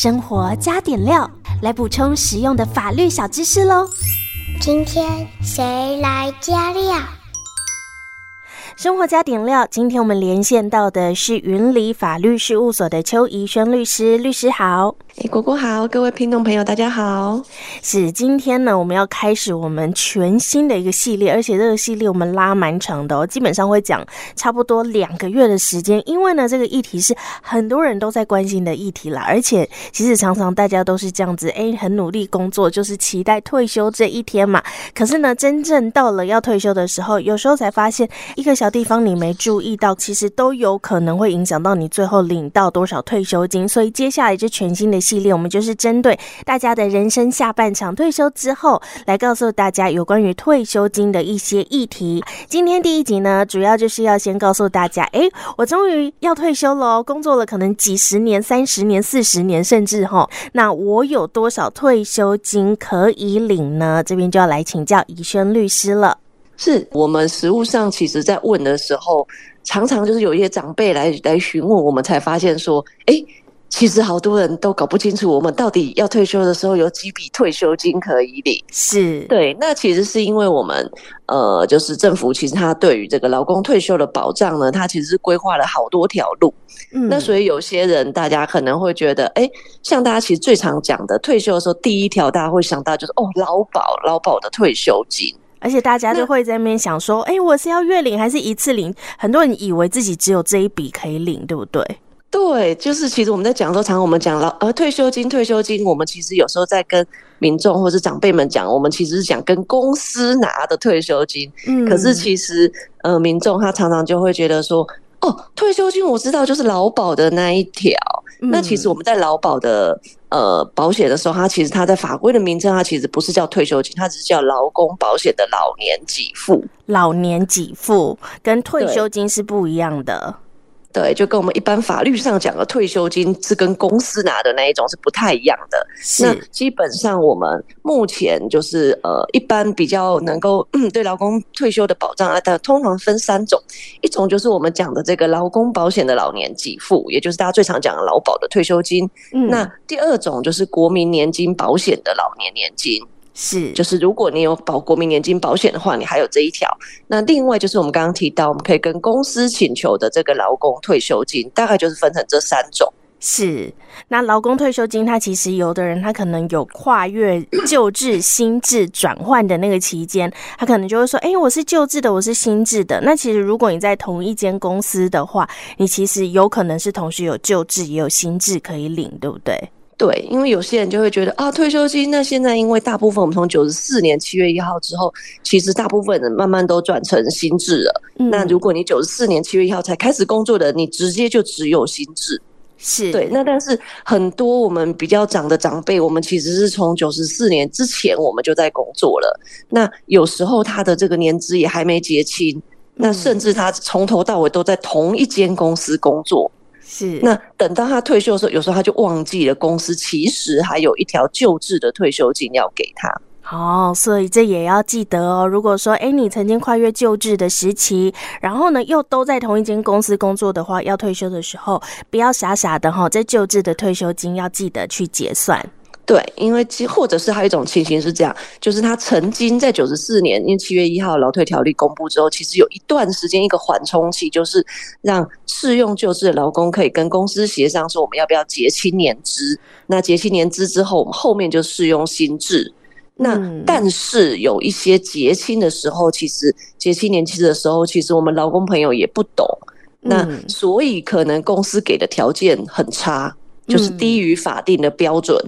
生活加点料，来补充实用的法律小知识喽。今天谁来加料？生活加点料，今天我们连线到的是云里法律事务所的邱怡轩律师，律师好。哎，果果好，各位听众朋友，大家好。是今天呢，我们要开始我们全新的一个系列，而且这个系列我们拉蛮长的哦，基本上会讲差不多两个月的时间。因为呢，这个议题是很多人都在关心的议题啦，而且其实常常大家都是这样子，哎，很努力工作，就是期待退休这一天嘛。可是呢，真正到了要退休的时候，有时候才发现一个小地方你没注意到，其实都有可能会影响到你最后领到多少退休金。所以接下来这全新的系列，我们就是针对大家的人生下半场退休之后，来告诉大家有关于退休金的一些议题。今天第一集呢，主要就是要先告诉大家，哎，我终于要退休了，工作了可能几十年、三十年、四十年，甚至齁，那我有多少退休金可以领呢？这边就要来请教怡轩律师了。是我们实务上，其实在问的时候，常常就是有一些长辈来来询问，我们才发现说，哎。其实好多人都搞不清楚，我们到底要退休的时候有几笔退休金可以领。是对，那其实是因为我们呃，就是政府其实它对于这个劳工退休的保障呢，它其实是规划了好多条路。嗯，那所以有些人大家可能会觉得，哎，像大家其实最常讲的退休的时候，第一条大家会想到就是哦，劳保劳保的退休金，而且大家就会在那边想说，哎，我是要月领还是一次领？很多人以为自己只有这一笔可以领，对不对？对，就是其实我们在讲的时候，常常我们讲了呃退休金，退休金，我们其实有时候在跟民众或是长辈们讲，我们其实是讲跟公司拿的退休金。嗯，可是其实呃民众他常常就会觉得说，哦，退休金我知道就是劳保的那一条。嗯，那其实我们在劳保的呃保险的时候，它其实它在法规的名称，它其实不是叫退休金，它只是叫劳工保险的老年给付。老年给付跟退休金是不一样的。对，就跟我们一般法律上讲的退休金是跟公司拿的那一种是不太一样的。那基本上我们目前就是呃，一般比较能够嗯对劳工退休的保障啊，但通常分三种，一种就是我们讲的这个劳工保险的老年给付，也就是大家最常讲的劳保的退休金。嗯。那第二种就是国民年金保险的老年年金。是，就是如果你有保国民年金保险的话，你还有这一条。那另外就是我们刚刚提到，我们可以跟公司请求的这个劳工退休金，大概就是分成这三种。是，那劳工退休金，它其实有的人他可能有跨越旧制、新制转换的那个期间，他可能就会说：“哎、欸，我是旧制的，我是新制的。”那其实如果你在同一间公司的话，你其实有可能是同时有旧制也有新制可以领，对不对？对，因为有些人就会觉得啊，退休金那现在因为大部分我们从九十四年七月一号之后，其实大部分人慢慢都转成新制了。嗯、那如果你九十四年七月一号才开始工作的，你直接就只有新制。是对，那但是很多我们比较长的长辈，我们其实是从九十四年之前我们就在工作了。那有时候他的这个年资也还没结清，那甚至他从头到尾都在同一间公司工作。是，那等到他退休的时候，有时候他就忘记了公司其实还有一条旧制的退休金要给他。哦，所以这也要记得哦。如果说，哎，你曾经跨越旧制的时期，然后呢又都在同一间公司工作的话，要退休的时候，不要傻傻的哈，这旧制的退休金要记得去结算。对，因为其或者是还有一种情形是这样，就是他曾经在九十四年，因为七月一号劳退条例公布之后，其实有一段时间一个缓冲期，就是让适用旧制的劳工可以跟公司协商说，我们要不要结清年资。那结清年资之后，我们后面就适用新制。那但是有一些结清的时候，其实结清年资的时候，其实我们劳工朋友也不懂，那所以可能公司给的条件很差，就是低于法定的标准。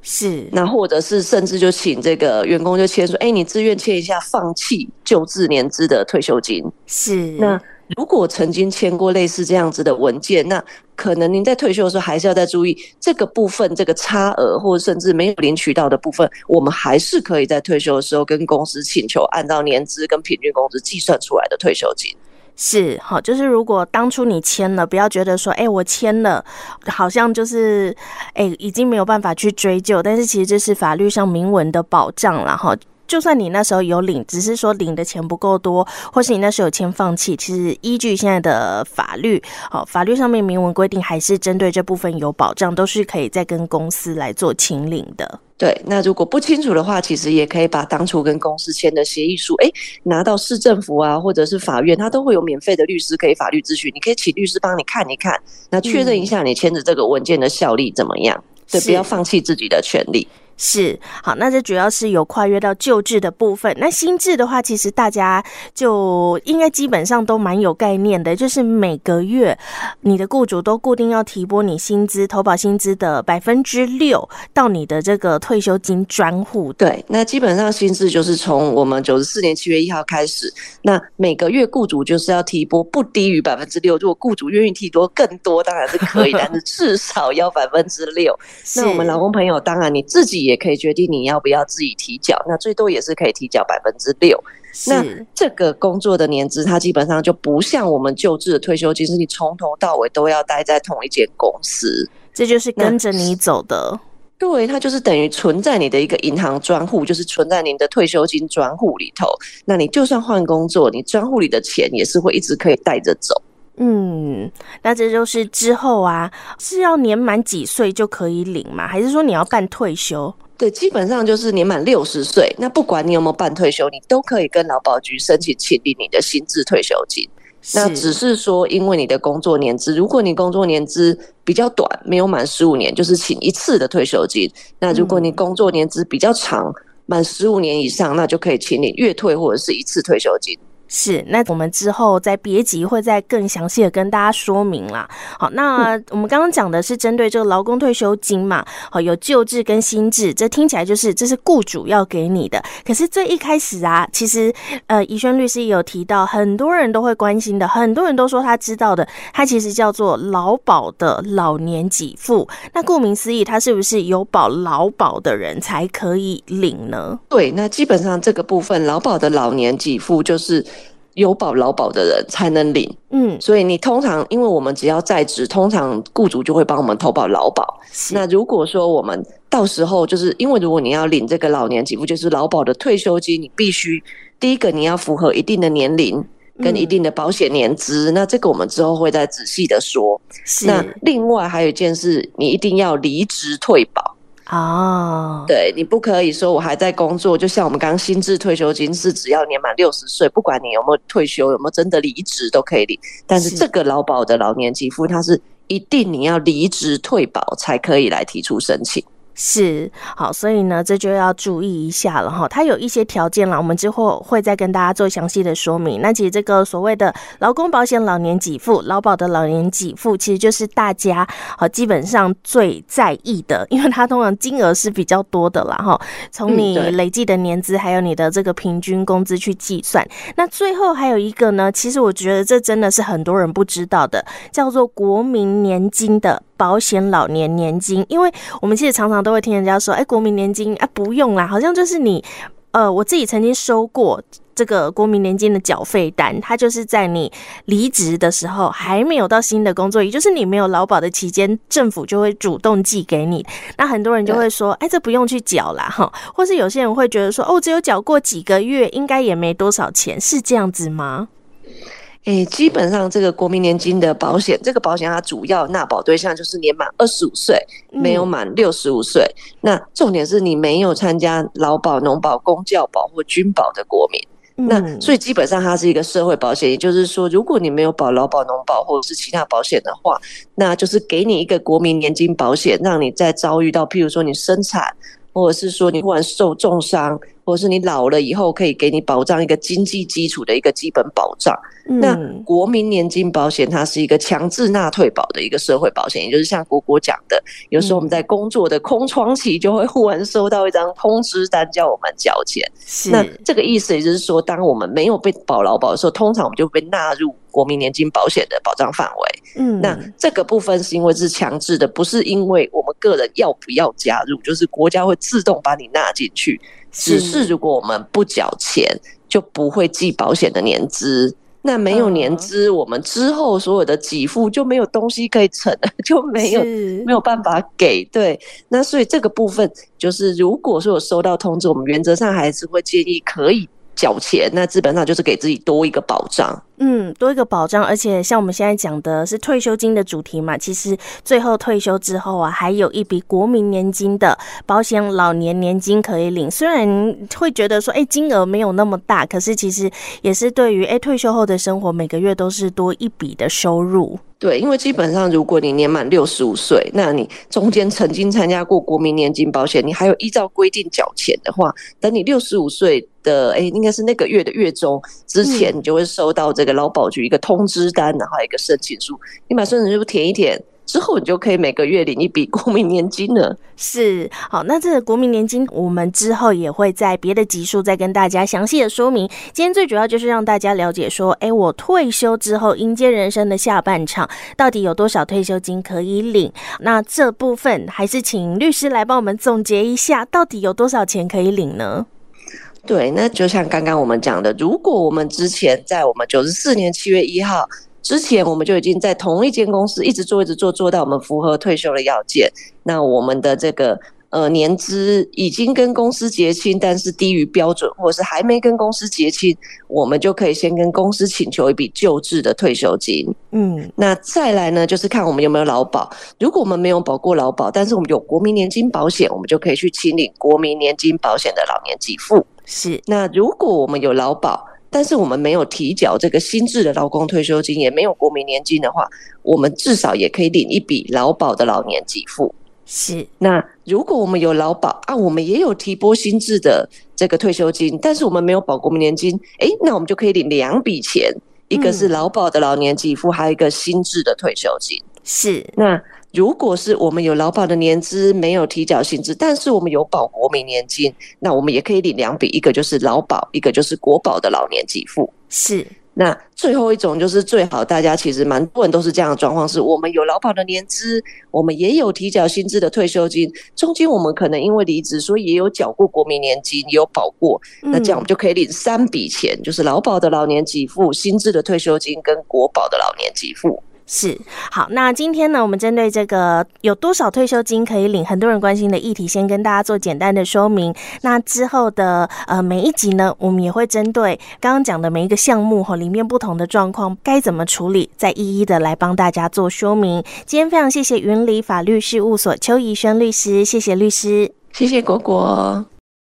是，那或者是甚至就请这个员工就签说，哎、欸，你自愿签一下放弃旧制年资的退休金。是，那如果曾经签过类似这样子的文件，那可能您在退休的时候还是要再注意这个部分，这个差额或者甚至没有领取到的部分，我们还是可以在退休的时候跟公司请求按照年资跟平均工资计算出来的退休金。是好，就是如果当初你签了，不要觉得说，哎、我签了，好像就是，哎、已经没有办法去追究。但是其实这是法律上明文的保障了哈。就算你那时候有领，只是说领的钱不够多，或是你那时候有签放弃，其实依据现在的法律，好，法律上面明文规定，还是针对这部分有保障，都是可以再跟公司来做清领的。对，那如果不清楚的话，其实也可以把当初跟公司签的协议书，哎，拿到市政府啊，或者是法院，他都会有免费的律师可以法律咨询，你可以请律师帮你看一看，那确认一下你签的这个文件的效力怎么样？嗯、对，不要放弃自己的权利。是，好，那这主要是有跨越到旧制的部分。那新制的话，其实大家就应该基本上都蛮有概念的，就是每个月你的雇主都固定要提拨你薪资、投保薪资的百分之六到你的这个退休金专户。对，那基本上新制就是从我们九十四年七月一号开始，那每个月雇主就是要提拨不低于百分之六。如果雇主愿意提拨更多，当然是可以，但是至少要百分之六。那我们劳工朋友，当然你自己。也可以决定你要不要自己提缴，那最多也是可以提缴百分之六。那这个工作的年资，它基本上就不像我们旧制的退休金，是你从头到尾都要待在同一间公司，这就是跟着你走的。对，它就是等于存在你的一个银行专户，就是存在您的退休金专户里头。那你就算换工作，你专户里的钱也是会一直可以带着走。嗯，那这就是之后啊，是要年满几岁就可以领吗？还是说你要办退休？对，基本上就是年满六十岁，那不管你有没有办退休，你都可以跟劳保局申请请领你的新制退休金。那只是说，因为你的工作年资，如果你工作年资比较短，没有满十五年，就是请一次的退休金。那如果你工作年资比较长，满十五年以上，那就可以请领月退或者是一次退休金。是，那我们之后在别集会再更详细的跟大家说明啦。好，那我们刚刚讲的是针对这个劳工退休金嘛，好，有旧制跟新制，这听起来就是这是雇主要给你的。可是最一开始啊，其实呃，怡萱律师也有提到，很多人都会关心的，很多人都说他知道的，它其实叫做劳保的老年给付。那顾名思义，它是不是有保劳保的人才可以领呢？对，那基本上这个部分劳保的老年给付就是。有保劳保的人才能领，嗯，所以你通常，因为我们只要在职，通常雇主就会帮我们投保劳保。那如果说我们到时候就是因为如果你要领这个老年给付，就是劳保的退休金，你必须第一个你要符合一定的年龄跟一定的保险年资，嗯，那这个我们之后会再仔细的说。那另外还有一件事，你一定要离职退保。哦，对，你不可以说我还在工作，就像我们刚新制退休金是只要年满六十岁，不管你有没有退休，有没有真的离职都可以领。但是这个劳保的老年给付，它是一定你要离职退保才可以来提出申请。是，好，所以呢，这就要注意一下了哈。它有一些条件了，我们之后会再跟大家做详细的说明。那其实这个所谓的劳工保险老年给付、劳保的老年给付，其实就是大家好基本上最在意的，因为它通常金额是比较多的啦哈。从你累计的年资，还有你的这个平均工资去计算。那最后还有一个呢，其实我觉得这真的是很多人不知道的，叫做国民年金的。保险老年年金，因为我们其实常常都会听人家说，哎，国民年金啊，不用啦，好像就是你，呃，我自己曾经收过这个国民年金的缴费单，它就是在你离职的时候，还没有到新的工作，也就是你没有劳保的期间，政府就会主动寄给你。那很多人就会说，哎，这不用去缴啦，哈，或是有些人会觉得说，哦，只有缴过几个月，应该也没多少钱，是这样子吗？诶、欸，基本上这个国民年金的保险，这个保险它主要纳保对象就是年满二十五岁，没有满六十五岁。那重点是你没有参加劳保、农保、公教保或军保的国民。那所以基本上它是一个社会保险，也就是说，如果你没有保劳保、农保或者是其他保险的话，那就是给你一个国民年金保险，让你在遭遇到譬如说你生产，或者是说你忽然受重伤。或是你老了以后，可以给你保障一个经济基础的一个基本保障。嗯、那国民年金保险它是一个强制纳退保的一个社会保险，也就是像果果讲的，有时候我们在工作的空窗期就会忽然收到一张通知单，叫我们缴钱。是。那这个意思也就是说，当我们没有被保劳保的时候，通常我们就被纳入国民年金保险的保障范围。嗯，那这个部分是因为是强制的，不是因为我们个人要不要加入，就是国家会自动把你纳进去。只是如果我们不缴钱，就不会计保险的年资。那没有年资，我们之后所有的给付就没有东西可以存，就没有没有办法给。对，那所以这个部分就是，如果说有收到通知，我们原则上还是会建议可以。缴钱，那基本上就是给自己多一个保障。嗯，多一个保障，而且像我们现在讲的是退休金的主题嘛，其实最后退休之后啊，还有一笔国民年金的保险老年年金可以领。虽然会觉得说，哎，金额没有那么大，可是其实也是对于哎退休后的生活，每个月都是多一笔的收入。对，因为基本上如果你年满六十五岁，那你中间曾经参加过国民年金保险，你还有依照规定缴钱的话，等你六十五岁的哎，应该是那个月的月中之前，你就会收到这个劳保局一个通知单，然后一个申请书，你把申请书填一填。之后你就可以每个月领一笔 国民年金了。是，好，那这个国民年金，我们之后也会在别的集数再跟大家详细的说明。今天最主要就是让大家了解说，哎，我退休之后迎接人生的下半场，到底有多少退休金可以领？那这部分还是请律师来帮我们总结一下，到底有多少钱可以领呢？对，那就像刚刚我们讲的，如果我们之前在我们九十四年七月一号。之前我们就已经在同一间公司一直做一直做，做到我们符合退休的要件。那我们的这个呃年资已经跟公司结清，但是低于标准，或者是还没跟公司结清，我们就可以先跟公司请求一笔旧制的退休金。嗯，那再来呢，就是看我们有没有劳保。如果我们没有保过劳保，但是我们有国民年金保险，我们就可以去清理国民年金保险的老年给付。是，那如果我们有劳保，但是我们没有提缴这个新制的劳工退休金，也没有国民年金的话，我们至少也可以领一笔劳保的老年给付。是，那如果我们有劳保啊，我们也有提拨薪制的这个退休金，但是我们没有保国民年金，诶，那我们就可以领两笔钱，一个是劳保的老年给付，还有一个薪制的退休金。是，那。如果是我们有劳保的年资，没有提缴薪资，但是我们有保国民年金，那我们也可以领两笔，一个就是劳保，一个就是国保的老年给付。是，那最后一种就是最好，大家其实蛮多人都是这样的状况，是我们有劳保的年资，我们也有提缴薪资的退休金，中间我们可能因为离职，所以也有缴过国民年金，也有保过，那这样我们就可以领三笔钱，就是劳保的老年给付、薪资的退休金跟国保的老年给付。是，好，那今天呢，我们针对这个有多少退休金可以领，很多人关心的议题，先跟大家做简单的说明。那之后的呃每一集呢，我们也会针对刚刚讲的每一个项目和里面不同的状况该怎么处理，再一一的来帮大家做说明。今天非常谢谢云里法律事务所邱怡轩律师，谢谢律师，谢谢果果。